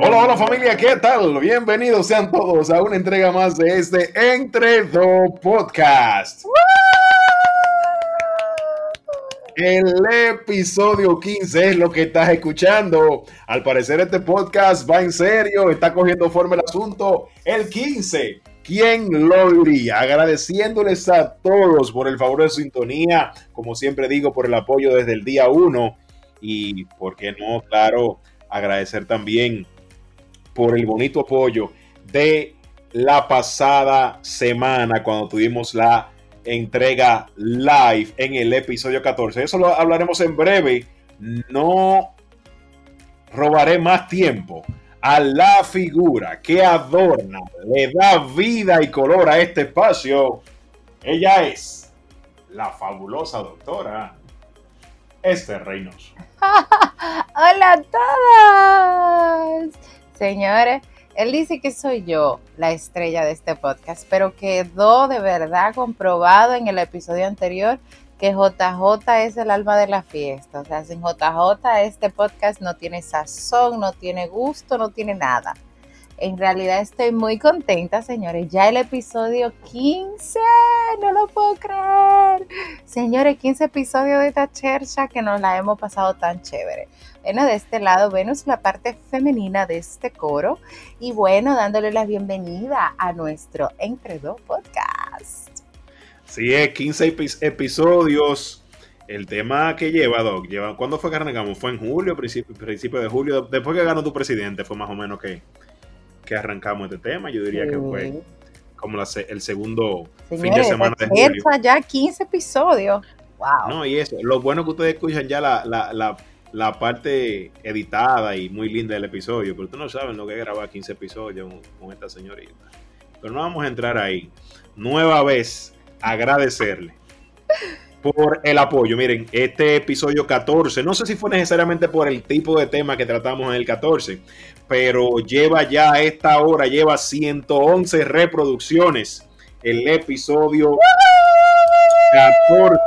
Hola, hola familia, ¿qué tal? Bienvenidos sean todos a una entrega más de este Entre Do Podcast. El episodio 15 es lo que estás escuchando. Al parecer este podcast va en serio, está cogiendo forma el asunto. El 15, ¿quién lo diría? Agradeciéndoles a todos por el favor de sintonía, como siempre digo, por el apoyo desde el día 1 y, ¿por qué no? Claro, agradecer también por el bonito apoyo de la pasada semana cuando tuvimos la entrega live en el episodio 14. Eso lo hablaremos en breve. No robaré más tiempo a la figura que adorna, le da vida y color a este espacio. Ella es la fabulosa doctora Esther Reynoso. Hola a todos. Señores, él dice que soy yo la estrella de este podcast, pero quedó de verdad comprobado en el episodio anterior que JJ es el alma de la fiesta. O sea, sin JJ este podcast no tiene sazón, no tiene gusto, no tiene nada. En realidad estoy muy contenta, señores. Ya el episodio 15, no lo puedo creer. Señores, 15 episodios de esta chercha que nos la hemos pasado tan chévere. Bueno, de este lado vemos la parte femenina de este coro y bueno, dándole la bienvenida a nuestro Entre Dos Podcast. Sí, es 15 episodios. El tema que lleva, Doc, ¿cuándo fue que arrancamos? ¿Fue en julio, principio, principio de julio? Después que ganó tu presidente, fue más o menos que que arrancamos este tema. Yo diría que fue como el segundo fin de semana de julio. ya 15 episodios. Wow. No, y eso, lo bueno que ustedes escuchan ya la, parte editada y muy linda del episodio, pero ustedes no saben lo que es grabar 15 episodios con esta señorita. Pero no vamos a entrar ahí. Nueva vez, agradecerle por el apoyo. Miren, este episodio 14, no sé si fue necesariamente por el tipo de tema que tratamos en el 14, pero lleva ya a esta hora, lleva 111 reproducciones el episodio 14.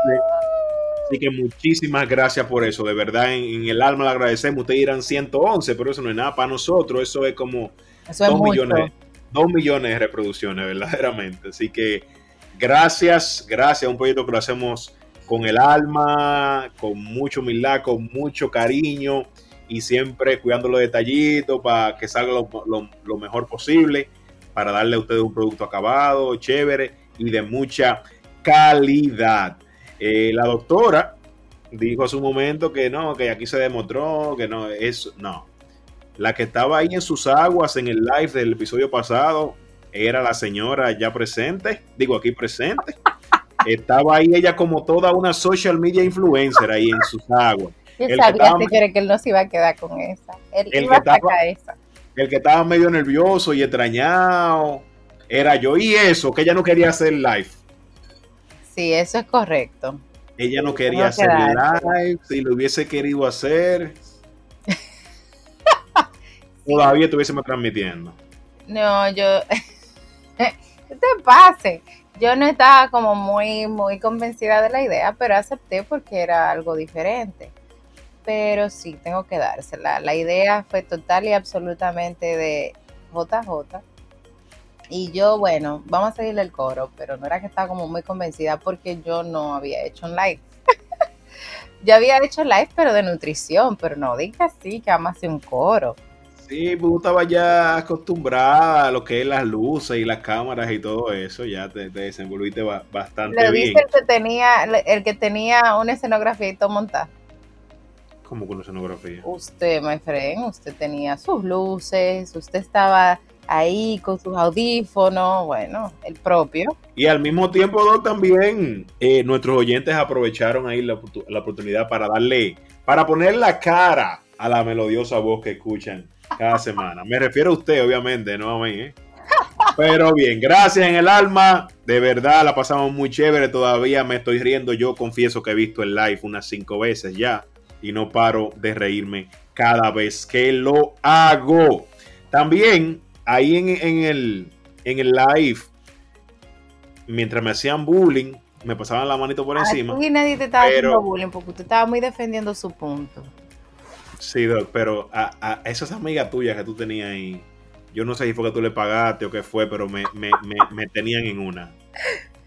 Así que muchísimas gracias por eso. De verdad, en, el alma le agradecemos. Ustedes dirán 111, pero eso no es nada para nosotros. Eso es como 2 millones, 2 millones de reproducciones, verdaderamente. Así que gracias, gracias. Un proyecto que lo hacemos con el alma, con mucho humildad, con mucho cariño y siempre cuidando los detallitos para que salga lo, mejor posible, para darle a ustedes un producto acabado, chévere y de mucha calidad. Eh, la doctora dijo hace un momento que no, que aquí se demostró que no, es no. La que estaba ahí en sus aguas en el live del episodio pasado era la señora ya presente, digo aquí presente. Estaba ahí ella como toda una social media influencer ahí en sus aguas. Yo el sabía, que, que él no se iba a quedar con esa. Él el iba que estaba, esa. El que estaba medio nervioso y extrañado era yo. Y eso, que ella no quería hacer live. Sí, eso es correcto. Ella no quería hacer live. Si lo hubiese querido hacer, todavía estuviésemos transmitiendo. No, yo. ¿Qué te pase? Yo no estaba como muy, muy convencida de la idea, pero acepté porque era algo diferente. Pero sí, tengo que dársela. La idea fue total y absolutamente de JJ. Y yo, bueno, vamos a seguirle el coro, pero no era que estaba como muy convencida porque yo no había hecho un live. yo había hecho live, pero de nutrición, pero no diga así que vamos un coro. Sí, me estaba ya acostumbrada a lo que es las luces y las cámaras y todo eso, ya te, desenvolviste bastante Le bien. El que, tenía, el que tenía una escenografía y todo montado. ¿Cómo con una escenografía? Usted, my friend, usted tenía sus luces, usted estaba ahí con sus audífonos, bueno, el propio. Y al mismo tiempo, Doc, también eh, nuestros oyentes aprovecharon ahí la, la oportunidad para darle, para poner la cara a la melodiosa voz que escuchan cada semana. Me refiero a usted, obviamente, no a mí, ¿eh? Pero bien, gracias en el alma. De verdad, la pasamos muy chévere. Todavía me estoy riendo. Yo confieso que he visto el live unas cinco veces ya. Y no paro de reírme cada vez que lo hago. También, ahí en, el, en el live, mientras me hacían bullying, me pasaban la manito por encima. Y nadie te estaba haciendo bullying porque usted estaba muy defendiendo su punto. Sí, Doc, pero a, esas amigas tuyas que tú tenías ahí, yo no sé si fue que tú le pagaste o qué fue, pero me, tenían en una.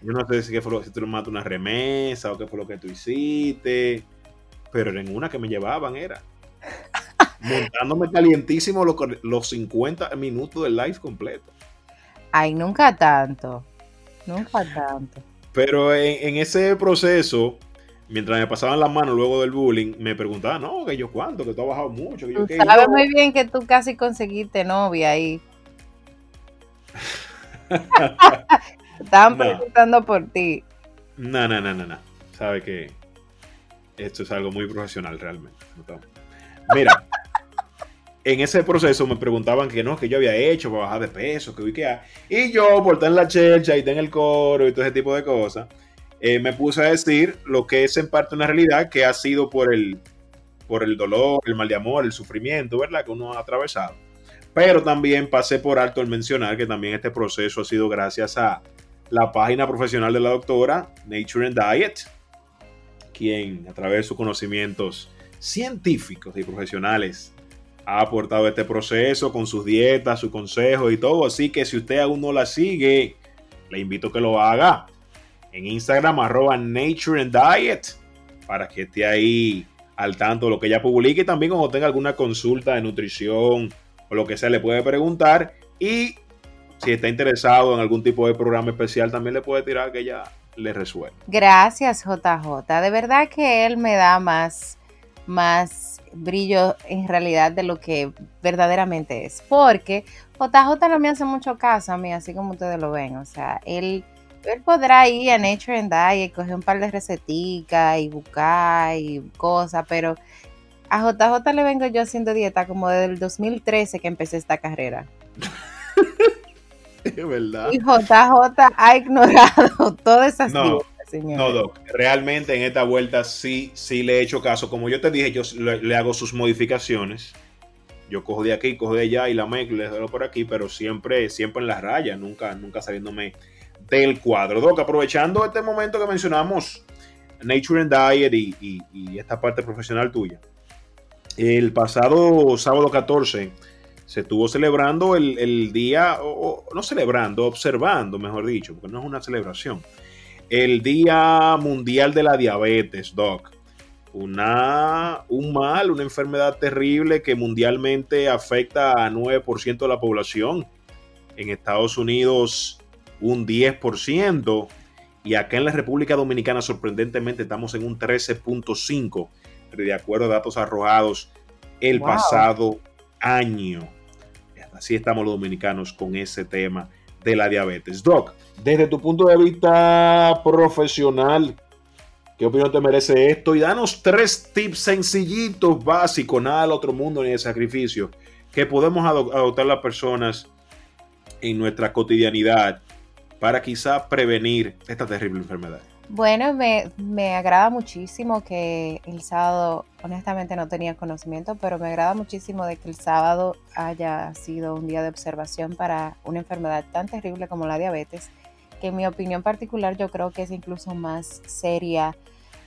Yo no sé si, fue, si tú le mandaste una remesa o qué fue lo que tú hiciste, pero en una que me llevaban era. Montándome calientísimo los, los 50 minutos del live completo. Ay, nunca tanto. Nunca tanto. Pero en, ese proceso, mientras me pasaban las manos luego del bullying, me preguntaban, no, que yo cuánto, que tú has bajado mucho. Que yo, sabes muy bien que tú casi conseguiste novia ahí. Estaban preguntando por ti. No, no, no, no, no. Sabe que esto es algo muy profesional realmente. Mira, en ese proceso me preguntaban que no, que yo había hecho para bajar de peso, que vi que Y yo, por estar en la chelcha y estar en el coro y todo ese tipo de cosas, eh, me puse a decir lo que es en parte una realidad que ha sido por el, por el dolor, el mal de amor, el sufrimiento, ¿verdad? Que uno ha atravesado. Pero también pasé por alto el mencionar que también este proceso ha sido gracias a la página profesional de la doctora Nature and Diet, quien a través de sus conocimientos científicos y profesionales ha aportado este proceso con sus dietas, sus consejos y todo. Así que si usted aún no la sigue, le invito a que lo haga en Instagram, arroba Nature and Diet, para que esté ahí al tanto de lo que ella publique. Y también cuando tenga alguna consulta de nutrición o lo que sea, le puede preguntar. Y si está interesado en algún tipo de programa especial, también le puede tirar que ella le resuelva. Gracias, JJ. De verdad que él me da más, más brillo en realidad de lo que verdaderamente es. Porque JJ no me hace mucho caso a mí, así como ustedes lo ven. O sea, él, él podrá ir a Nature and Diet, coger un par de receticas y buscar y cosas, pero a JJ le vengo yo haciendo dieta como desde el 2013 que empecé esta carrera. es verdad. Y JJ ha ignorado todas esas dietas. No, Doc, realmente en esta vuelta sí, sí le he hecho caso. Como yo te dije, yo le, hago sus modificaciones. Yo cojo de aquí, cojo de allá y la mezclo, le doy por aquí, pero siempre, siempre en la raya, nunca, nunca saliéndome del cuadro. Doc, aprovechando este momento que mencionamos, Nature and Diet y, esta parte profesional tuya. El pasado sábado 14 se estuvo celebrando el, día, o, no celebrando, observando, mejor dicho, porque no es una celebración, el Día Mundial de la Diabetes, Doc. Una, un mal, una enfermedad terrible que mundialmente afecta a 9% de la población. En Estados Unidos un 10%. Y acá en la República Dominicana sorprendentemente estamos en un 13.5%, de acuerdo a datos arrojados el pasado año. Así estamos los dominicanos con ese tema de la diabetes. Doc, desde tu punto de vista profesional, ¿qué opinión te merece esto? Y danos tres tips sencillitos, básicos, nada del otro mundo ni de sacrificio, que podemos adoptar las personas en nuestra cotidianidad para quizá prevenir esta terrible enfermedad. Bueno, me, me, agrada muchísimo que el sábado, honestamente no tenía conocimiento, pero me agrada muchísimo de que el sábado haya sido un día de observación para una enfermedad tan terrible como la diabetes, que en mi opinión particular yo creo que es incluso más seria,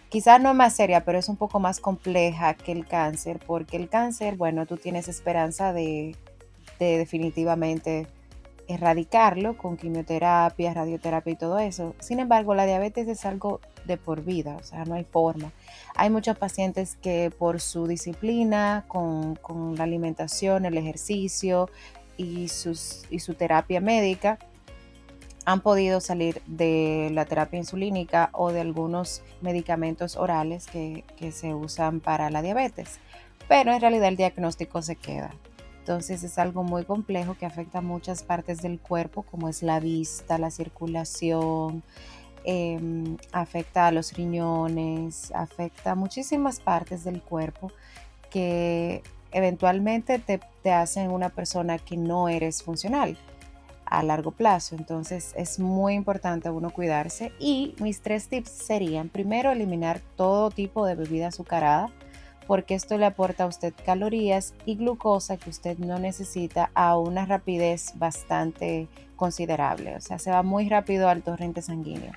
quizás no más seria, pero es un poco más compleja que el cáncer, porque el cáncer, bueno, tú tienes esperanza de, de definitivamente erradicarlo con quimioterapia, radioterapia y todo eso. Sin embargo, la diabetes es algo de por vida, o sea, no hay forma. Hay muchos pacientes que por su disciplina, con, la alimentación, el ejercicio y, su terapia médica, han podido salir de la terapia insulínica o de algunos medicamentos orales que se usan para la diabetes. Pero en realidad el diagnóstico se queda. Entonces es algo muy complejo que afecta a muchas partes del cuerpo, como es la vista, la circulación, em, afecta a los riñones, afecta a muchísimas partes del cuerpo que eventualmente te, te hacen una persona que no eres funcional a largo plazo. Entonces es muy importante uno cuidarse y mis tres tips serían, primero, eliminar todo tipo de bebida azucarada porque esto le aporta a usted calorías y glucosa que usted no necesita a una rapidez bastante considerable. O sea, se va muy rápido al torrente sanguíneo.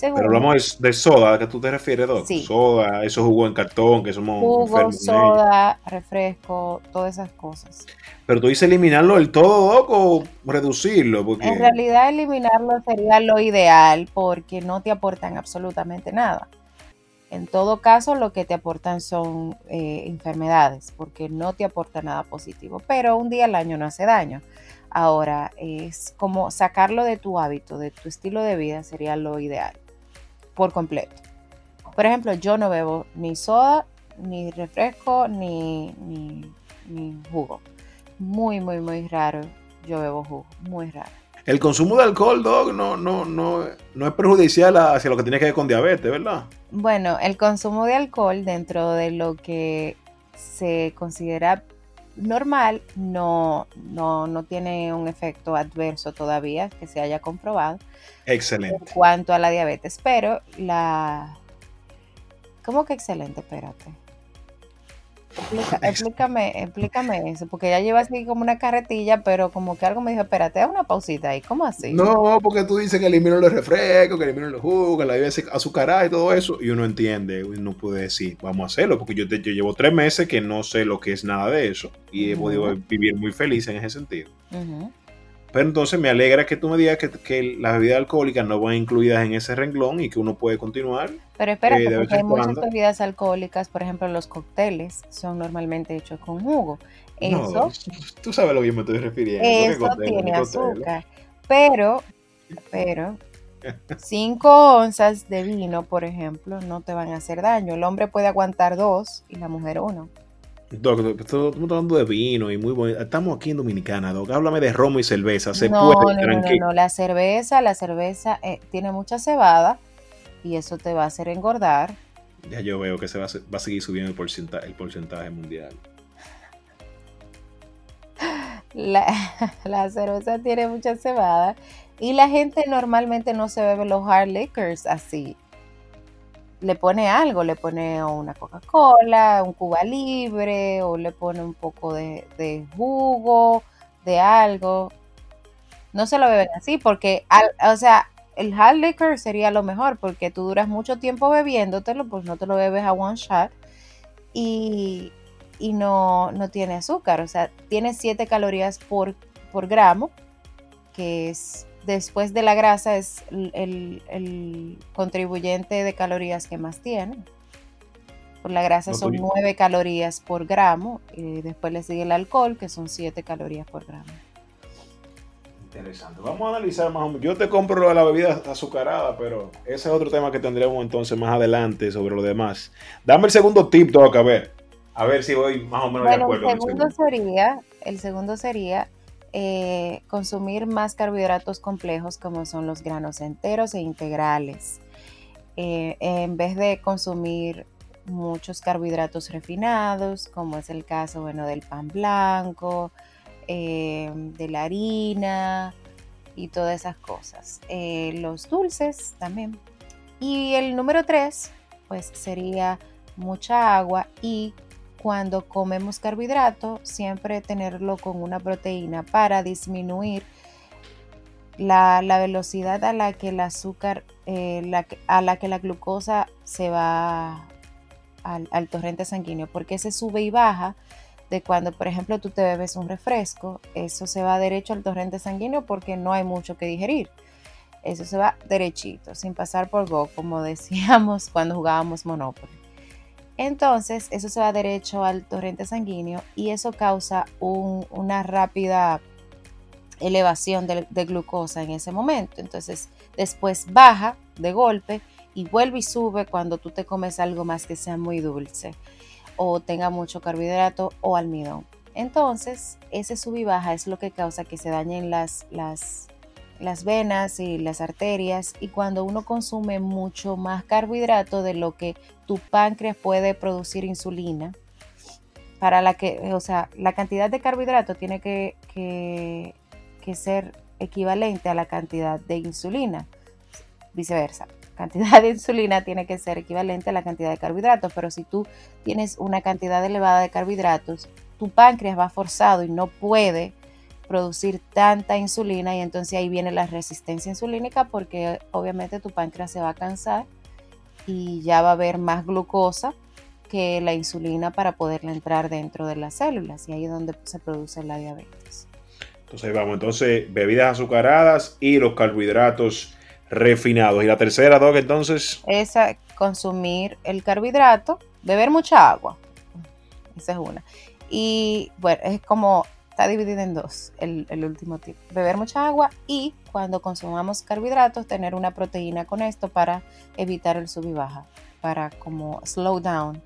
Pero hablamos de, soda, ¿a qué tú te refieres, Doc? Sí. Soda, esos jugos en cartón que somos Jugo, soda, refresco, todas esas cosas. Pero tú dices eliminarlo del todo, Doc, o reducirlo. Porque... En realidad eliminarlo sería lo ideal porque no te aportan absolutamente nada. En todo caso, lo que te aportan son eh, enfermedades, porque no te aporta nada positivo, pero un día al año no hace daño. Ahora, es como sacarlo de tu hábito, de tu estilo de vida, sería lo ideal, por completo. Por ejemplo, yo no bebo ni soda, ni refresco, ni, ni jugo. Muy, muy, muy raro yo bebo jugo, muy raro. El consumo de alcohol, Dog, no, no, no, no es perjudicial hacia lo que tiene que ver con diabetes, ¿verdad? Bueno, el consumo de alcohol dentro de lo que se considera normal no, no, no tiene un efecto adverso todavía que se haya comprobado. Excelente. En cuanto a la diabetes, pero la... ¿Cómo que excelente? Espérate. explícame, explícame eso, porque ya lleva así como una carretilla, pero como que algo me dijo, espérate, una pausita ahí, ¿cómo así? No, porque tú dices que elimino los refrescos, que elimino los jugos, que la bebida azucarada y todo eso, y uno entiende, uno puede decir, vamos a hacerlo, porque yo, yo llevo tres meses que no sé lo que es nada de eso, y he podido vivir muy feliz en ese sentido. Pero entonces me alegra que tú me digas que, las bebidas alcohólicas no van incluidas en ese renglón y que uno puede continuar. Pero espera, eh, porque hay muchas bebidas alcohólicas, por ejemplo, los cócteles son normalmente hechos con jugo. Eso, tú sabes lo que me estoy refiriendo. Eso tiene azúcar. Pero, pero, 5 onzas de vino, por ejemplo, no te van a hacer daño. El hombre puede aguantar dos y la mujer uno. Doc, estamos hablando de vino y muy bueno. Estamos aquí en Dominicana, Doc. Háblame de romo y cerveza. Se no, puede, no, no, no, La cerveza, la cerveza eh, tiene mucha cebada y eso te va a hacer engordar. Ya yo veo que se va a, seguir subiendo el porcentaje, el porcentaje mundial. La, la, cerveza tiene mucha cebada y la gente normalmente no se bebe los hard liquors así le pone algo, le pone una Coca-Cola, un Cuba Libre, o le pone un poco de, jugo, de algo. No se lo beben así, porque, o sea, el hard liquor sería lo mejor, porque tú duras mucho tiempo bebiéndotelo, pues no te lo bebes a one shot, y, no, no tiene azúcar, o sea, tiene 7 calorías por, por gramo, que es después de la grasa es el, contribuyente de calorías que más tiene. Por la grasa son 9 calorías por gramo y después le sigue el alcohol que son 7 calorías por gramo. Interesante. Vamos a analizar más o menos. Yo te compro la bebida azucarada, pero ese es otro tema que tendremos entonces más adelante sobre lo demás. Dame el segundo tip, Doc, a ver. A ver si voy más o menos de acuerdo. El segundo, sería, el segundo sería eh, consumir más carbohidratos complejos como son los granos enteros e integrales. Eh, en vez de consumir muchos carbohidratos refinados, como es el caso bueno, del pan blanco, eh, de la harina y todas esas cosas. los dulces también. Y el número tres, pues sería mucha agua y cuando comemos carbohidrato, siempre tenerlo con una proteína para disminuir la, velocidad a la que el azúcar, eh, a la que la glucosa se va al, torrente sanguíneo, porque se sube y baja de cuando, por ejemplo, tú te bebes un refresco, eso se va derecho al torrente sanguíneo porque no hay mucho que digerir. Eso se va derechito, sin pasar por go, como decíamos cuando jugábamos Monopoly. Entonces, eso se va derecho al torrente sanguíneo y eso causa una rápida elevación de, glucosa en ese momento. Entonces, después baja de golpe y vuelve y sube cuando tú te comes algo más que sea muy dulce o tenga mucho carbohidrato o almidón. Entonces, ese sub y baja es lo que causa que se dañen las, las las venas y las arterias y cuando uno consume mucho más carbohidrato de lo que tu páncreas puede producir insulina, para la que, o sea, la cantidad de carbohidrato tiene que, que, ser equivalente a la cantidad de insulina, viceversa. cantidad de insulina tiene que ser equivalente a la cantidad de carbohidratos, pero si tú tienes una cantidad elevada de carbohidratos, tu páncreas va forzado y no puede producir tanta insulina y entonces ahí viene la resistencia insulínica porque obviamente tu páncreas se va a cansar y ya va a haber más glucosa que la insulina para poderla entrar dentro de las células y ahí es donde se produce la diabetes. Entonces vamos, entonces bebidas azucaradas y los carbohidratos refinados. ¿Y la tercera, Doc, entonces? Esa, consumir el carbohidrato, beber mucha agua. Esa es una. Y bueno, es como, está dividido en dos el, el último tipo. Beber mucha agua y cuando consumamos carbohidratos, tener una proteína con esto para evitar el sub y baja, para como slow down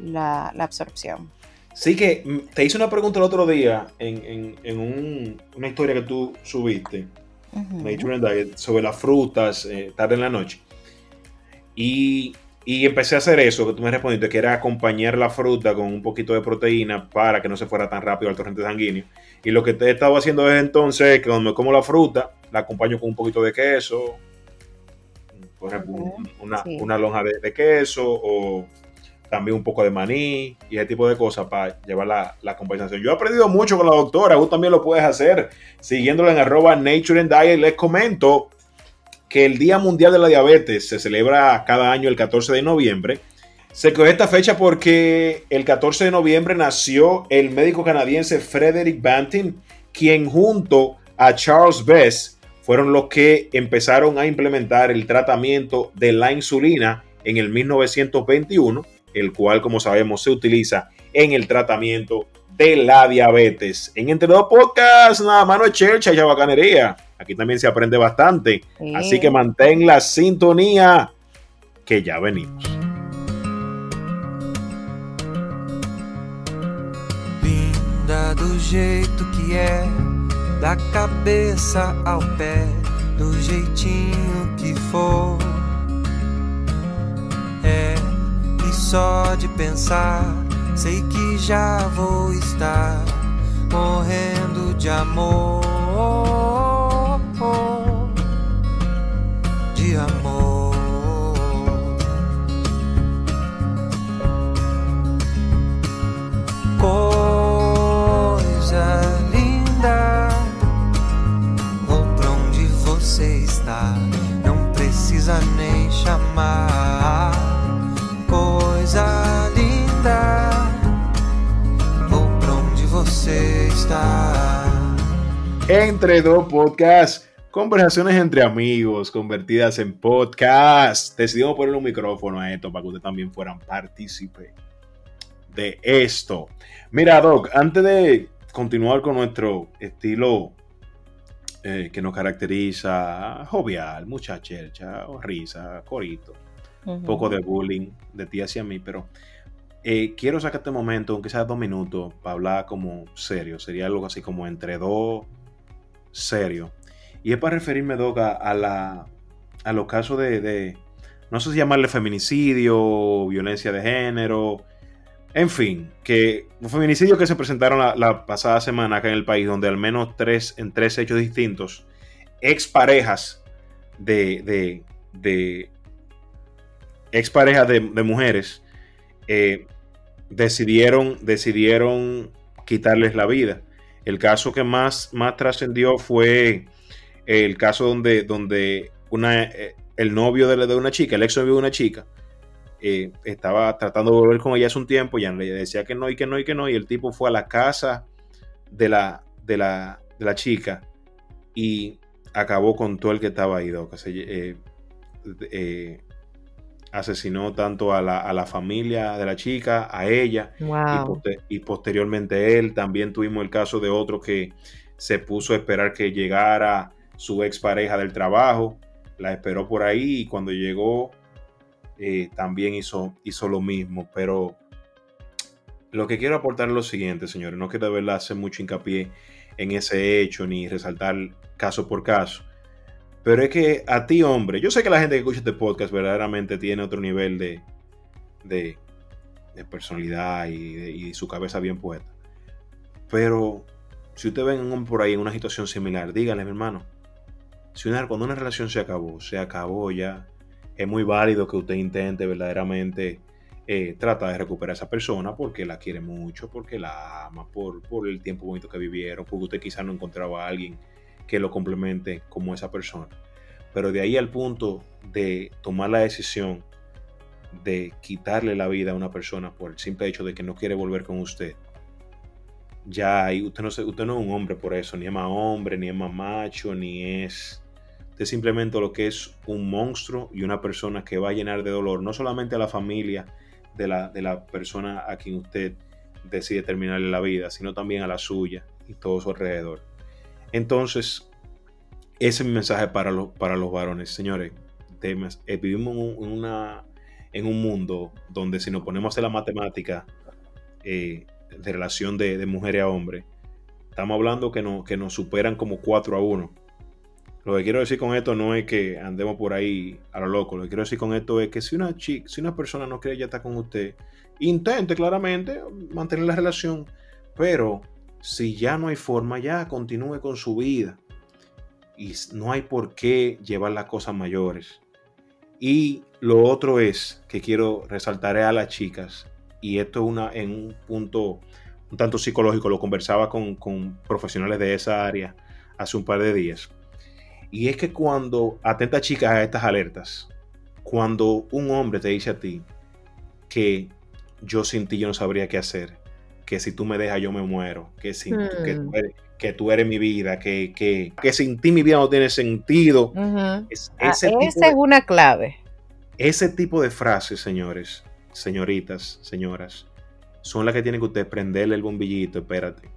la, la absorción. Sí que mm, te hice una pregunta el otro día en, en, en un, una historia que tú subiste, and Diet, sobre las frutas eh, tarde en la noche. Y, y, empecé a hacer eso que tú me respondiste, que era acompañar la fruta con un poquito de proteína para que no se fuera tan rápido al torrente sanguíneo. Y lo que te he estado haciendo desde entonces es que cuando me como la fruta, la acompaño con un poquito de queso, por ejemplo, una, sí. una lonja de, de queso o también un poco de maní y ese tipo de cosas para llevar la, la, compensación. Yo he aprendido mucho con la doctora, tú también lo puedes hacer siguiéndola en arroba Nature and Diet. Les comento que el Día Mundial de la Diabetes se celebra cada año el 14 de noviembre. Se coge esta fecha porque el 14 de noviembre nació el médico canadiense Frederick Banting, quien junto a Charles Best fueron los que empezaron a implementar el tratamiento de la insulina en el 1921 el cual, como sabemos, se utiliza en el tratamiento de la diabetes. En Entre Dos Podcasts, nada más no es chercha y bacanería. Aquí también se aprende bastante. Sí. Así que mantén la sintonía, que ya venimos. Linda do jeito que é, da cabeça ao pé, do jeitinho que for. É só de pensar, sei que já vou estar morrendo de amor. De amor. Coisa linda, vou pra onde você está, não precisa nem chamar Entre dos podcasts, conversaciones entre amigos convertidas en podcast. Decidimos ponerle un micrófono a esto para que ustedes también fueran partícipe de esto. Mira, Doc, antes de continuar con nuestro estilo eh, que nos caracteriza, jovial, mucha chercha, risa, corito un poco de bullying de ti hacia mí, pero eh, quiero sacar este momento, aunque sea dos minutos, para hablar como serio. Sería algo así como entre dos serio. Y es para referirme, Doga, a, la, a los casos de, de, no sé si llamarle feminicidio, violencia de género, en fin, que los feminicidios que se presentaron la, la, pasada semana acá en el país, donde al menos tres, en tres hechos distintos, exparejas de, de, de exparejas de, de mujeres eh, decidieron, decidieron quitarles la vida. El caso que más, más trascendió fue el caso donde, donde una, eh, el novio de, de, una chica, el ex novio de una chica, eh, estaba tratando de volver con ella hace un tiempo, ya le decía que no y que no y que no, y el tipo fue a la casa de la, de la, la chica y acabó con todo el que estaba ahí, eh, eh, asesinó tanto a la, a la, familia de la chica, a ella wow. y, poster y, posteriormente él. También tuvimos el caso de otro que se puso a esperar que llegara su expareja del trabajo, la esperó por ahí y cuando llegó eh, también hizo, hizo lo mismo. Pero lo que quiero aportar es lo siguiente, señores, no quiero de verdad hacer mucho hincapié en ese hecho ni resaltar caso por caso. Pero es que a ti, hombre, yo sé que la gente que escucha este podcast verdaderamente tiene otro nivel de, de, personalidad y, su cabeza bien puesta. Pero si usted ven por ahí en una situación similar, díganle, mi hermano, si una, cuando una relación se acabó, se acabó ya. es muy válido que usted intente verdaderamente eh, tratar de recuperar a esa persona porque la quiere mucho, porque la ama, por, por el tiempo bonito que vivieron, porque usted quizá no encontraba a alguien que lo complemente como esa persona. Pero de ahí al punto de tomar la decisión de quitarle la vida a una persona por el simple hecho de que no quiere volver con usted, ya ahí usted no, usted no es un hombre por eso, ni es más hombre, ni es más macho, ni es... Usted simplemente lo que es un monstruo y una persona que va a llenar de dolor no solamente a la familia de la, de la persona a quien usted decide terminarle la vida, sino también a la suya y todo su alrededor. Entonces, ese es mi mensaje para los, para los varones. Señores, eh, vivimos en, un mundo donde si nos ponemos a la matemática eh, de relación de, de, mujer a hombre, estamos hablando que, que nos superan como 4 a 1. Lo que quiero decir con esto no es que andemos por ahí a lo loco. Lo que quiero decir con esto es que si una chica, si una persona no quiere ya estar con usted, intente claramente mantener la relación, pero si ya no hay forma, ya continúe con su vida y no hay por qué llevar las cosas mayores. Y lo otro es que quiero resaltar a las chicas, y esto es una, en un punto un tanto psicológico, lo conversaba con, con profesionales de esa área hace un par de días. Y es que cuando, atenta chicas a estas alertas, cuando un hombre te dice a ti que yo sin ti yo no sabría qué hacer, que si tú me dejas yo me muero, que, sin, que, tú, hmm. eres, que tú eres mi vida, que, que, que, sin ti mi vida no tiene sentido. es, ah, esa es una clave. Ese tipo de frases, señores, señoritas, señoras, son las que tienen que usted prenderle el bombillito, espérate,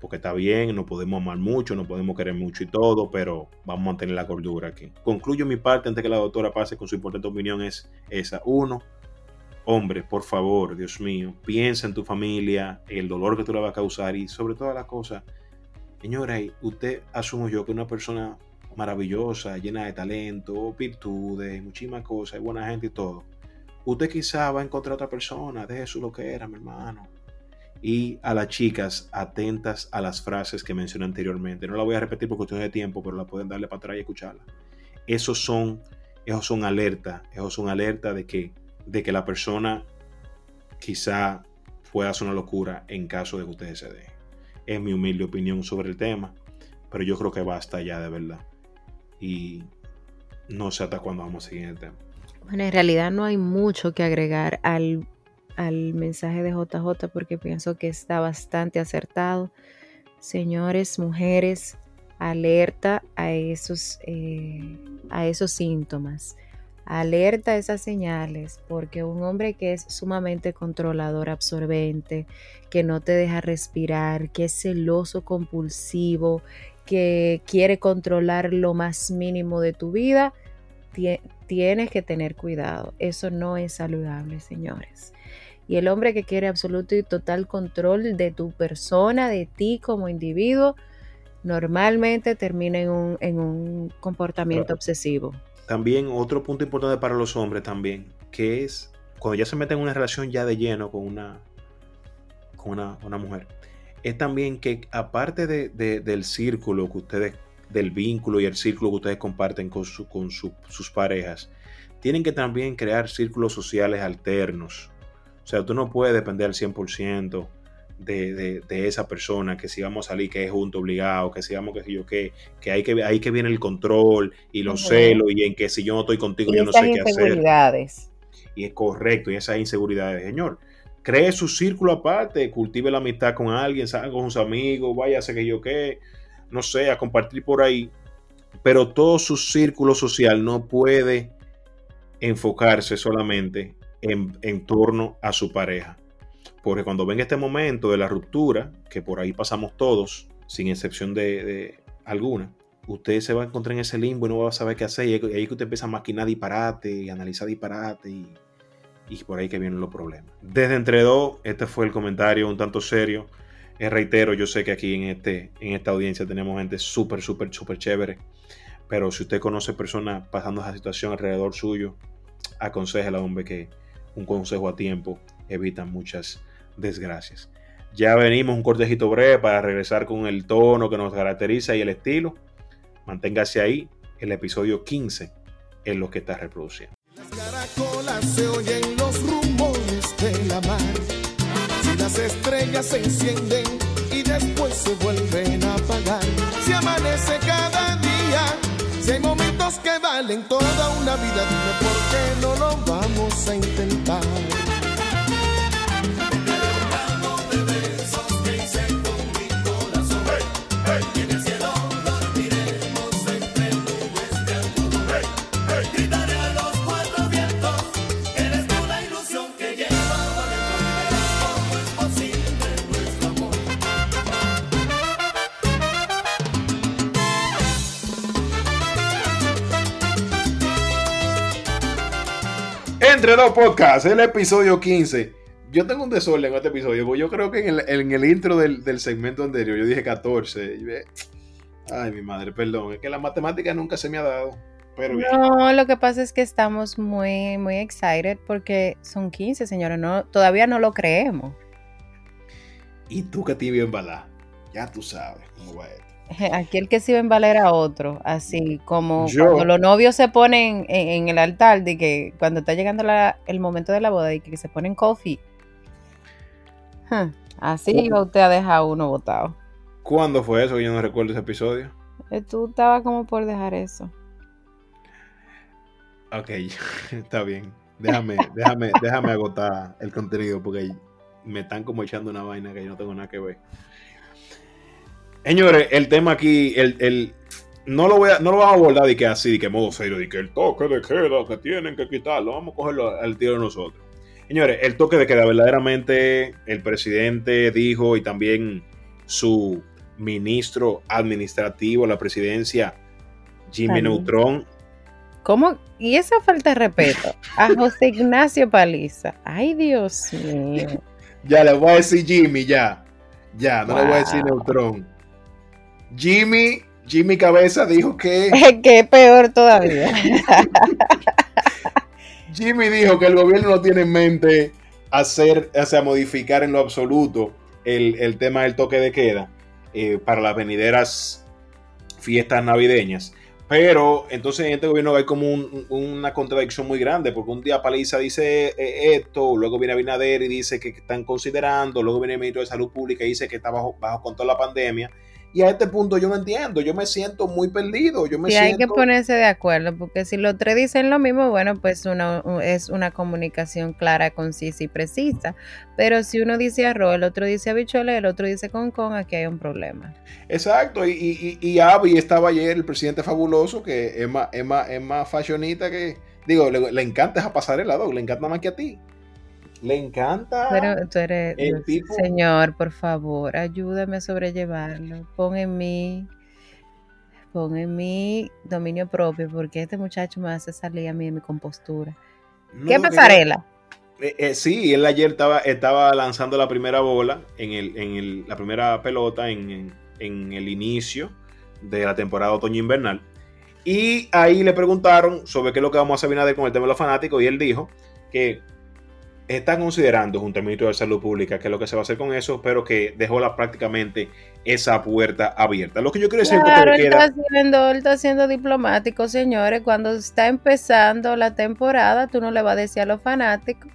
porque está bien, no podemos amar mucho, no podemos querer mucho y todo, pero vamos a mantener la cordura aquí. Concluyo mi parte antes que la doctora pase con su importante opinión, es esa. Uno, hombre, por favor, Dios mío, piensa en tu familia, el dolor que tú le vas a causar y sobre todas las cosas. Señora, usted asumo yo que una persona maravillosa, llena de talento, virtudes, muchísimas cosas, buena gente y todo. Usted quizá va a encontrar otra persona, deje eso lo que era, mi hermano. Y a las chicas, atentas a las frases que mencioné anteriormente. No la voy a repetir porque ustedes de tiempo, pero la pueden darle para atrás y escucharla. Esos son, esos son alertas, esos son alertas de que de que la persona quizá pueda hacer una locura en caso de que ustedes se den. Es mi humilde opinión sobre el tema, pero yo creo que basta ya de verdad. Y no sé hasta cuándo vamos a seguir el tema. Bueno, en realidad no hay mucho que agregar al, al mensaje de JJ porque pienso que está bastante acertado. Señores, mujeres, alerta a esos, eh, a esos síntomas. Alerta a esas señales porque un hombre que es sumamente controlador, absorbente, que no te deja respirar, que es celoso, compulsivo, que quiere controlar lo más mínimo de tu vida, tienes que tener cuidado. Eso no es saludable, señores. Y el hombre que quiere absoluto y total control de tu persona, de ti como individuo, normalmente termina en un, en un comportamiento obsesivo. También otro punto importante para los hombres también, que es cuando ya se meten en una relación ya de lleno con una, con una, mujer, es también que aparte de, del círculo que ustedes, del vínculo y el círculo que ustedes comparten con, su, con sus parejas, tienen que también crear círculos sociales alternos. O sea, tú no puedes depender al 100% de, esa persona, que si vamos a salir, que es junto obligado, que si vamos, que si yo qué, que hay que ahí que viene el control y los celos y en que si yo no estoy contigo yo no sé qué hacer. Y es correcto, y esas inseguridades, señor. Cree su círculo aparte, cultive la amistad con alguien, salga con sus amigos, váyase que yo qué, no sé, a compartir por ahí. Pero todo su círculo social no puede enfocarse solamente en, en torno a su pareja porque cuando venga este momento de la ruptura, que por ahí pasamos todos, sin excepción de, alguna, usted se va a encontrar en ese limbo y no va a saber qué hacer. Y ahí que usted empieza a maquinar disparate y analizar disparate y, y por ahí que vienen los problemas. Desde Entre Dos, este fue el comentario un tanto serio. Es reitero, yo sé que aquí en, este, en esta audiencia tenemos gente súper, súper, súper chévere. Pero si usted conoce personas pasando esa situación alrededor suyo, aconsejela, hombre, que un consejo a tiempo evita muchas desgracias. Ya venimos un cortejito breve para regresar con el tono que nos caracteriza y el estilo. Manténgase ahí, el episodio 15 en lo que está reproduciendo. caracolas se oyen los rumores de la mar. Si las estrellas se encienden y después se vuelven a apagar. Si amanece cada día, si hay momentos que valen toda una vida, dime por qué no lo vamos a intentar. Entre dos podcasts, el episodio 15. Yo tengo un desorden en este episodio, porque yo creo que en el, en el intro del, del segmento anterior yo dije 14. y ve- Ay, mi madre, perdón. Es que la matemática nunca se me ha dado. Pero bien. No, lo que pasa es que estamos muy, muy excited porque son 15, señores. No, todavía no lo creemos. Y tú que te bien balá. Ya tú sabes cómo va esto. Aquí el que se iba a embalar a otro, así como Yo. cuando los novios se ponen en, en el altar, de que cuando está llegando la- el momento de la boda y que se ponen coffee. Huh, Así Oh. usted ha dejado uno botado. ¿Cuándo fue eso? Yo no recuerdo ese episodio. Eh, Tú estabas como por dejar eso. Ok, está bien. Déjame, déjame, déjame agotar el contenido porque me están como echando una vaina que yo no tengo nada que ver. Señores, el tema aquí, el, el- no lo voy a, no lo vamos a abordar de que así, de que modo serio, de que el toque de queda que tienen que quitarlo, vamos a cogerlo al tiro de nosotros. Señores, el toque de queda, verdaderamente el presidente dijo y también su ministro administrativo, la presidencia, Jimmy. Neutron, ¿Cómo? Y esa falta de respeto a José Ignacio Paliza. Ay, Dios mío. Ya le voy a decir Jimmy, ya. Ya, no le voy a decir Wow. Jimmy, Jimmy Cabeza dijo que. que peor todavía. Jimmy dijo que el gobierno no tiene en mente hacer, o sea, modificar en lo absoluto el, el tema del toque de queda eh, para las venideras fiestas navideñas. Pero entonces en este gobierno hay como un- una contradicción muy grande, porque un día Paliza dice eh, esto, luego viene Abinader y dice que están considerando, luego viene el ministro de Salud Pública y dice que está bajo, bajo control la pandemia. Y a este punto yo no entiendo, yo me siento muy perdido, yo me Y hay que ponerse de acuerdo, porque si los tres dicen lo mismo, bueno, pues una, es una comunicación clara, concisa y precisa. Pero si uno dice arroz, el otro dice habichuela, el otro dice con con, aquí hay un problema. Exacto, y, y, y, y Abby estaba ayer, el presidente fabuloso, que es más, es más, es más fashionista que. Digo, le, le encanta esa pasarela, Doc, le encanta más que a ti. Le encanta. Pero tú eres, el tipo- señor, por favor, ayúdame a sobrellevarlo. Pon en mí, pon en mí dominio propio, porque este muchacho me hace salir a mí de mi compostura. No, ¿Qué pasarela? Eh, eh, sí, él ayer estaba, estaba lanzando la primera bola, en, el, en el- la primera pelota en, en- en el inicio de la temporada otoño-invernal. Y ahí le preguntaron sobre qué es lo que vamos a hacer con el tema de los fanáticos y él dijo que está considerando junto al ministro de Salud Pública qué es lo que se va a hacer con eso, pero que dejó la, prácticamente esa puerta abierta. Lo que yo quiero decir es que él queda... está, siendo, está siendo diplomático, señores. Cuando está empezando la temporada, tú no le vas a decir a los fanáticos.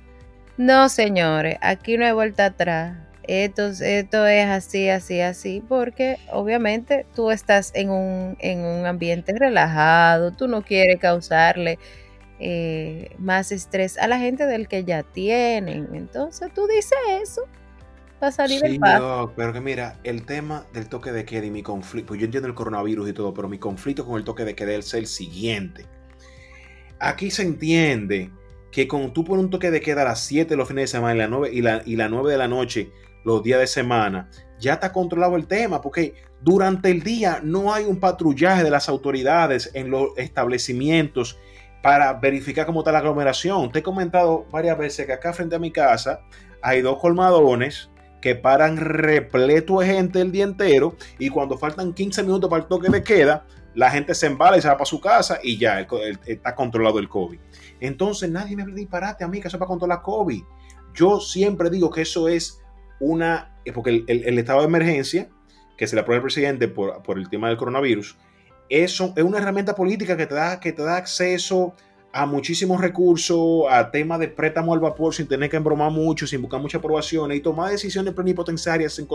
No, señores, aquí no hay vuelta atrás. Esto, esto es así, así, así, porque obviamente tú estás en un, en un ambiente relajado, tú no quieres causarle eh, más estrés a la gente del que ya tienen. Entonces tú dices eso para salir del paso. Pero que mira, el tema del toque de queda y mi conflicto, pues yo entiendo el coronavirus y todo, pero mi conflicto con el toque de queda es el siguiente. Aquí se entiende que cuando tú pones un toque de queda a las 7 los fines de semana y las 9, y la, y las 9 de la noche los días de semana, ya está controlado el tema, porque durante el día no hay un patrullaje de las autoridades en los establecimientos para verificar cómo está la aglomeración. Te he comentado varias veces que acá frente a mi casa hay dos colmadones que paran repleto de gente el día entero y cuando faltan 15 minutos para el toque de queda, la gente se embala y se va para su casa y ya está controlado el COVID. Entonces nadie me disparate a mí que eso es para controlar COVID. Yo siempre digo que eso es una, eh, porque el estado de emergencia que se le aprueba el presidente por, por el tema del coronavirus, eso es una herramienta política que te da, que te da acceso a muchísimos recursos, a temas de préstamo al vapor sin tener que embromar mucho, sin buscar muchas aprobaciones y tomar decisiones plenipotenciarias sin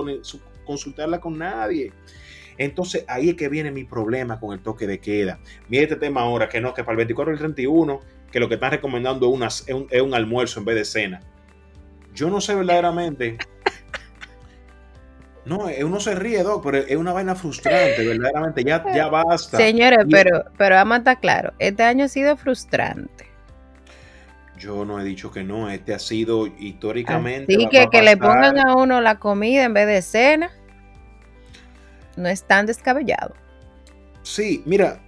consultarla con nadie. Entonces ahí es que viene mi problema con el toque de queda. Mira este tema ahora, que no, que para el 24 y el 31, que lo que están recomendando es, un, es un almuerzo en vez de cena. Yo no sé verdaderamente no, eh, uno se ríe, Doc, pero es una vaina frustrante, verdaderamente. Ya, ya basta. Señores, pero, pero vamos a estar claro. Este año ha sido frustrante. Yo no he dicho que no. Este ha sido históricamente. Que, que le pongan a uno la comida en vez de cena. No es tan descabellado. Sí, mira,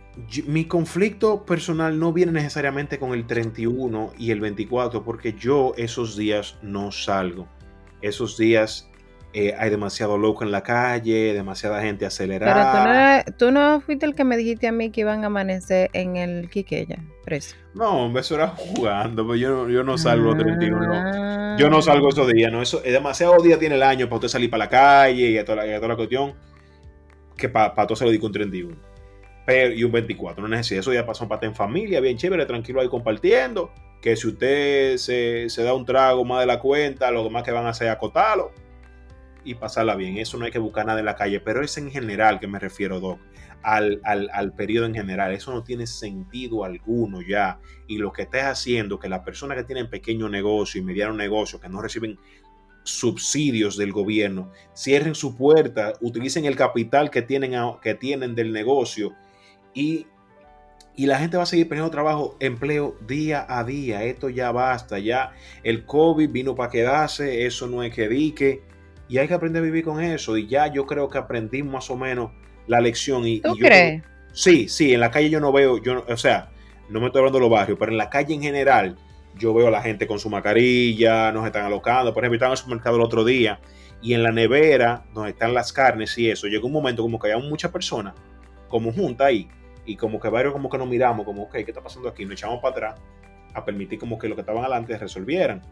mi conflicto personal no viene necesariamente con el 31 y el 24, porque yo esos días no salgo. Esos días eh, hay demasiado loco en la calle, demasiada gente acelerada. Pero tú no, fuiste el que me dijiste a mí que iban a amanecer en el Quiqueya, preso. No, eso era jugando, pero yo, yo no salgo los 31. Yo no salgo esos días, ¿no? Eso, es demasiado día tiene el año para usted salir para la calle y a toda la, toda la cuestión que para todo se lo digo un 31. Pero, y un 24, no necesita. Eso ya pasó para estar en familia, bien chévere, tranquilo ahí compartiendo. Que si usted se, se da un trago más de la cuenta, lo demás que van a hacer es acotarlo y pasarla bien. Eso no hay que buscar nada en la calle, pero es en general que me refiero, Doc, al, al, periodo en general. Eso no tiene sentido alguno ya. Y lo que estés haciendo, que las personas que tienen pequeño negocio y mediano negocio, que no reciben subsidios del gobierno, cierren su puerta, utilicen el capital que tienen, que tienen del negocio y, y la gente va a seguir perdiendo trabajo, empleo día a día. Esto ya basta, ya el COVID vino para quedarse, eso no es que dique y hay que aprender a vivir con eso. Y ya yo creo que aprendí más o menos la lección. Y, ¿Tú crees? sí, sí, en la calle yo no veo, yo o sea, no me estoy hablando de los barrios, pero en la calle en general yo veo a la gente con su mascarilla, nos están alocando. Por ejemplo, estaba en el supermercado el otro día y en la nevera, donde están las carnes y eso, llegó un momento como que había muchas personas como juntas ahí y como que varios como que nos miramos, como, ok, ¿qué está pasando aquí? Nos echamos para atrás a permitir como que lo que estaban adelante resolvieran.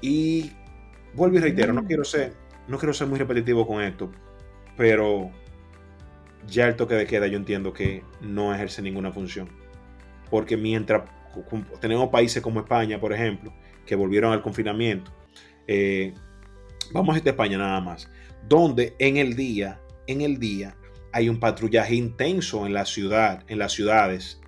Y vuelvo y reitero, no mm. quiero ser, no quiero ser muy repetitivo con esto, pero ya el toque de queda yo entiendo que no ejerce ninguna función. Porque mientras tenemos países como España, por ejemplo, que volvieron al confinamiento, eh, vamos a España nada más, donde en el día, en el día, hay un patrullaje intenso en la ciudad, en las ciudades,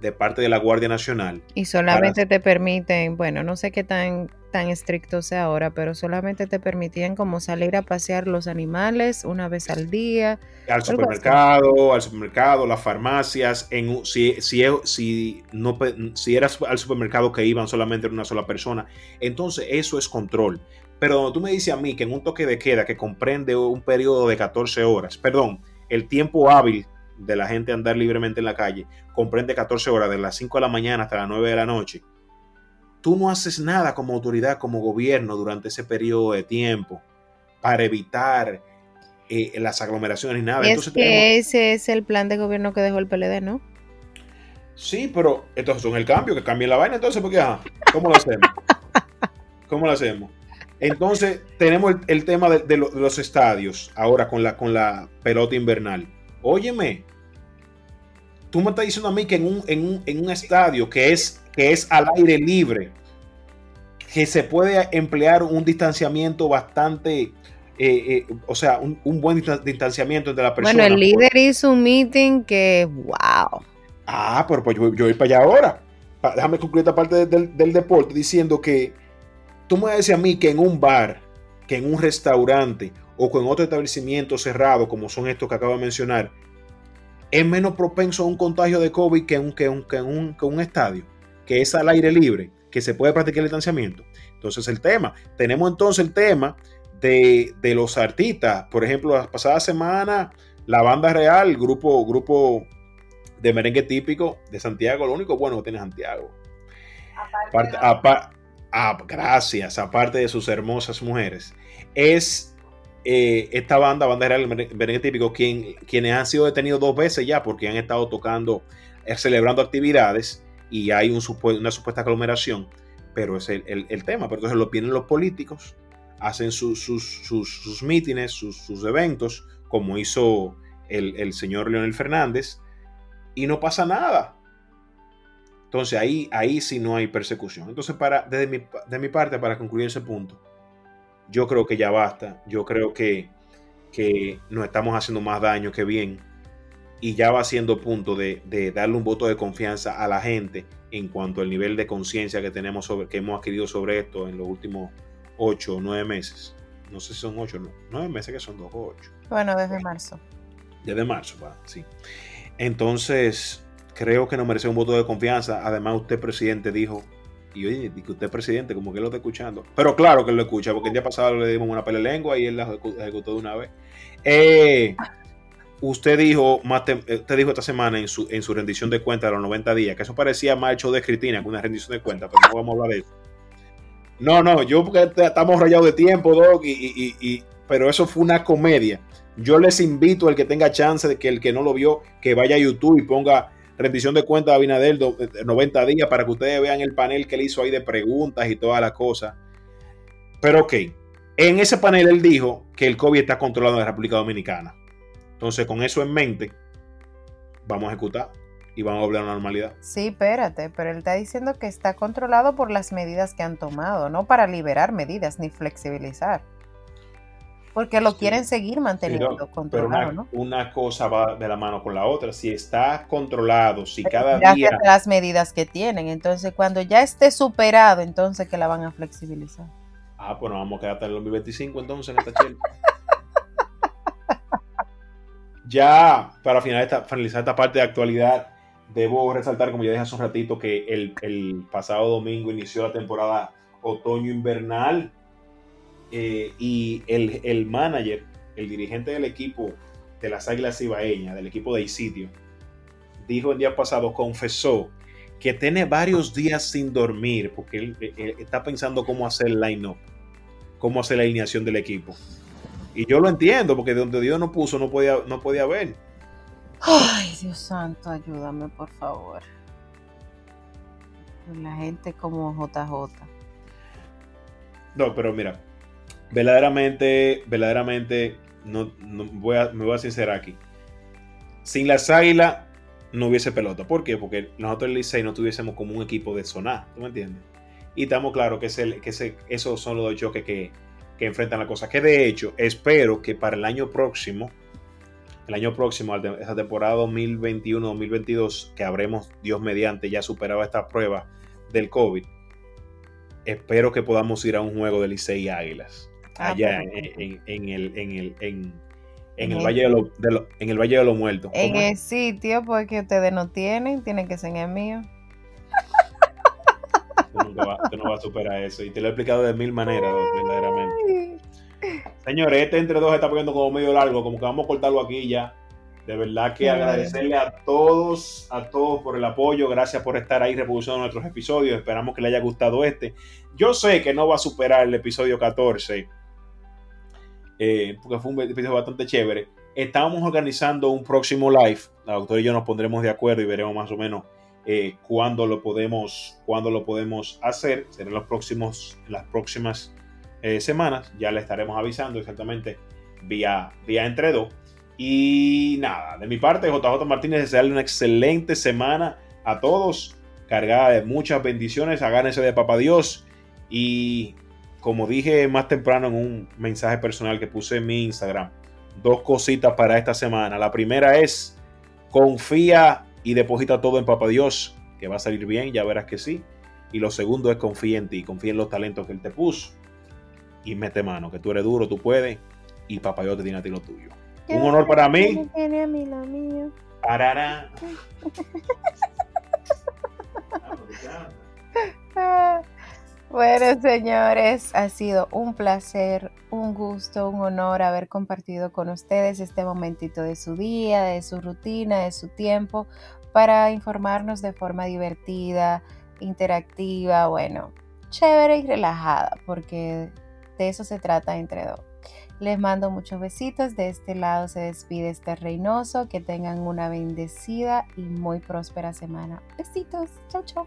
de parte de la Guardia Nacional. Y solamente te permiten, bueno, no sé qué tan tan estricto sea ahora, pero solamente te permitían como salir a pasear los animales una vez al día. Al supermercado, al supermercado, las farmacias, en, si, si, si, no, si eras al supermercado que iban solamente una sola persona, entonces eso es control. Pero tú me dices a mí que en un toque de queda que comprende un periodo de 14 horas, perdón, el tiempo hábil de la gente andar libremente en la calle comprende 14 horas, de las 5 de la mañana hasta las 9 de la noche tú no haces nada como autoridad, como gobierno durante ese periodo de tiempo para evitar eh, las aglomeraciones ni nada. Es que ese es el plan de gobierno que dejó el PLD, ¿no? Sí, pero entonces son el cambio, que cambie la vaina, entonces, porque, ajá, ¿cómo lo hacemos? ¿Cómo lo hacemos? Entonces, tenemos el, tema de, los estadios, ahora con la, con la pelota invernal. Óyeme, tú me estás diciendo a mí que en un, en un estadio que es que es al aire libre, que se puede emplear un distanciamiento bastante, eh, eh, o sea, un, buen distanciamiento entre la persona. Bueno, el líder hizo un meeting que, wow. Ah, pero pues yo, voy para allá ahora. Déjame concluir esta parte del, del, deporte diciendo que tú me decir a mí que en un bar, que en un restaurante o con otro establecimiento cerrado, como son estos que acabo de mencionar, es menos propenso a un contagio de COVID que, un, que, un, que, un, que un estadio que es al aire libre, que se puede practicar el distanciamiento. Entonces el tema, tenemos entonces el tema de, los artistas, por ejemplo, la pasada semana, la banda real, grupo, grupo de merengue típico de Santiago, lo único bueno que tiene Santiago. Aparte, gracias, aparte de sus hermosas mujeres, es eh, esta banda, banda real, merengue típico, quien, quienes han sido detenidos dos veces ya porque han estado tocando, eh, celebrando actividades y hay un una supuesta aglomeración, pero es el, tema. Pero entonces lo vienen los políticos, hacen sus, sus, mítines, sus, eventos, como hizo el, señor Leonel Fernández, y no pasa nada. Entonces ahí, ahí sí no hay persecución. Entonces, para, desde mi, mi parte, para concluir ese punto, yo creo que ya basta. Yo creo que, que nos estamos haciendo más daño que bien. Y ya va siendo punto de, de darle un voto de confianza a la gente en cuanto al nivel de conciencia que tenemos sobre, que hemos adquirido sobre esto en los últimos ocho o nueve meses. No sé si son ocho o nueve meses que son dos o ocho. Bueno, desde marzo. Desde marzo, va, sí. Entonces, creo que nos merece un voto de confianza. Además, usted, presidente, dijo, y oye, que usted, presidente, como que lo está escuchando. Pero claro que lo escucha, porque el día pasado le dimos una pelea lengua y él la ejecutó de una vez. Eh, usted dijo, usted dijo esta semana en su, en su rendición de cuentas de los 90 días, que eso parecía más hecho de Cristina que una rendición de cuentas, pero no vamos a hablar de eso. No, no, yo porque estamos rayados de tiempo, Doc, y, y, y, pero eso fue una comedia. Yo les invito al que tenga chance de que el que no lo vio, que vaya a YouTube y ponga rendición de cuentas de Abinader 90 días para que ustedes vean el panel que él hizo ahí de preguntas y todas las cosas. Pero ok, en ese panel él dijo que el COVID está controlado en la República Dominicana. Entonces, con eso en mente, vamos a ejecutar y vamos a volver a la normalidad. Sí, espérate, pero él está diciendo que está controlado por las medidas que han tomado, no para liberar medidas ni flexibilizar. Porque lo sí. quieren seguir manteniendo pero, controlado, pero una, ¿no? una, cosa va de la mano con la otra. Si está controlado, si cada Gracias día... a las medidas que tienen. Entonces, cuando ya esté superado, entonces que la van a flexibilizar. Ah, pues nos vamos a quedar hasta el 2025 entonces en esta chela. ya para finalizar esta, finalizar esta parte de actualidad, debo resaltar, como ya dije hace un ratito, que el, el pasado domingo inició la temporada otoño-invernal eh, y el, el, manager, el dirigente del equipo de las Águilas Ibaeñas, del equipo de Isidio, dijo el día pasado, confesó que tiene varios días sin dormir porque él, él está pensando cómo hacer el line-up, cómo hacer la alineación del equipo. Y yo lo entiendo, porque donde Dios no puso no podía, no podía ver. Ay, Dios santo, ayúdame, por favor. La gente como JJ. No, pero mira, verdaderamente, verdaderamente, no, no voy a, me voy a sincerar aquí. Sin las águilas no hubiese pelota. ¿Por qué? Porque nosotros el Licey no tuviésemos como un equipo de sonar, ¿tú me entiendes? Y estamos claros que, ese, que esos son los dos choques que, que enfrentan la cosa. Que de hecho, espero que para el año próximo, el año próximo, esa temporada 2021-2022, que habremos, Dios mediante, ya superado esta prueba del COVID, espero que podamos ir a un juego de Licey y Águilas. Ah, allá en, en, en, el, en, el, en, en, el, el, Valle de, lo, de lo, en el Valle de los Muertos. En el sitio, porque ustedes no tienen, tienen que ser en el mío. Tú, nunca va, tú no vas a superar eso. Y te lo he explicado de mil maneras, verdaderamente. Señores, este entre dos está poniendo como medio largo, como que vamos a cortarlo aquí ya. De verdad que agradecerle a todos, a todos por el apoyo. Gracias por estar ahí reproduciendo nuestros episodios. Esperamos que les haya gustado este. Yo sé que no va a superar el episodio 14, eh, porque fue un episodio bastante chévere. Estamos organizando un próximo live. La doctora y yo nos pondremos de acuerdo y veremos más o menos eh, cuándo lo podemos, cuándo lo podemos hacer. Serán los próximos, las próximas eh, semanas. Ya le estaremos avisando exactamente vía, vía entre dos. Y nada, de mi parte, JJ Martínez, desearle una excelente semana a todos, cargada de muchas bendiciones, agárrense de Papá Dios. Y como dije más temprano en un mensaje personal que puse en mi Instagram, dos cositas para esta semana. La primera es, confía y deposita todo en Papá Dios, que va a salir bien, ya verás que sí. Y lo segundo es confía en ti, confía en los talentos que Él te puso. Y mete mano, que tú eres duro, tú puedes, y Papá Dios te tiene a ti lo tuyo. Un honor para mí. Tiene Bueno, señores, ha sido un placer, un gusto, un honor haber compartido con ustedes este momentito de su día, de su rutina, de su tiempo, para informarnos de forma divertida, interactiva, bueno, chévere y relajada, porque de eso se trata entre dos. Les mando muchos besitos. De este lado se despide este Reynoso. Que tengan una bendecida y muy próspera semana. Besitos. Chau, chau.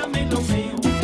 Yo sé que Dios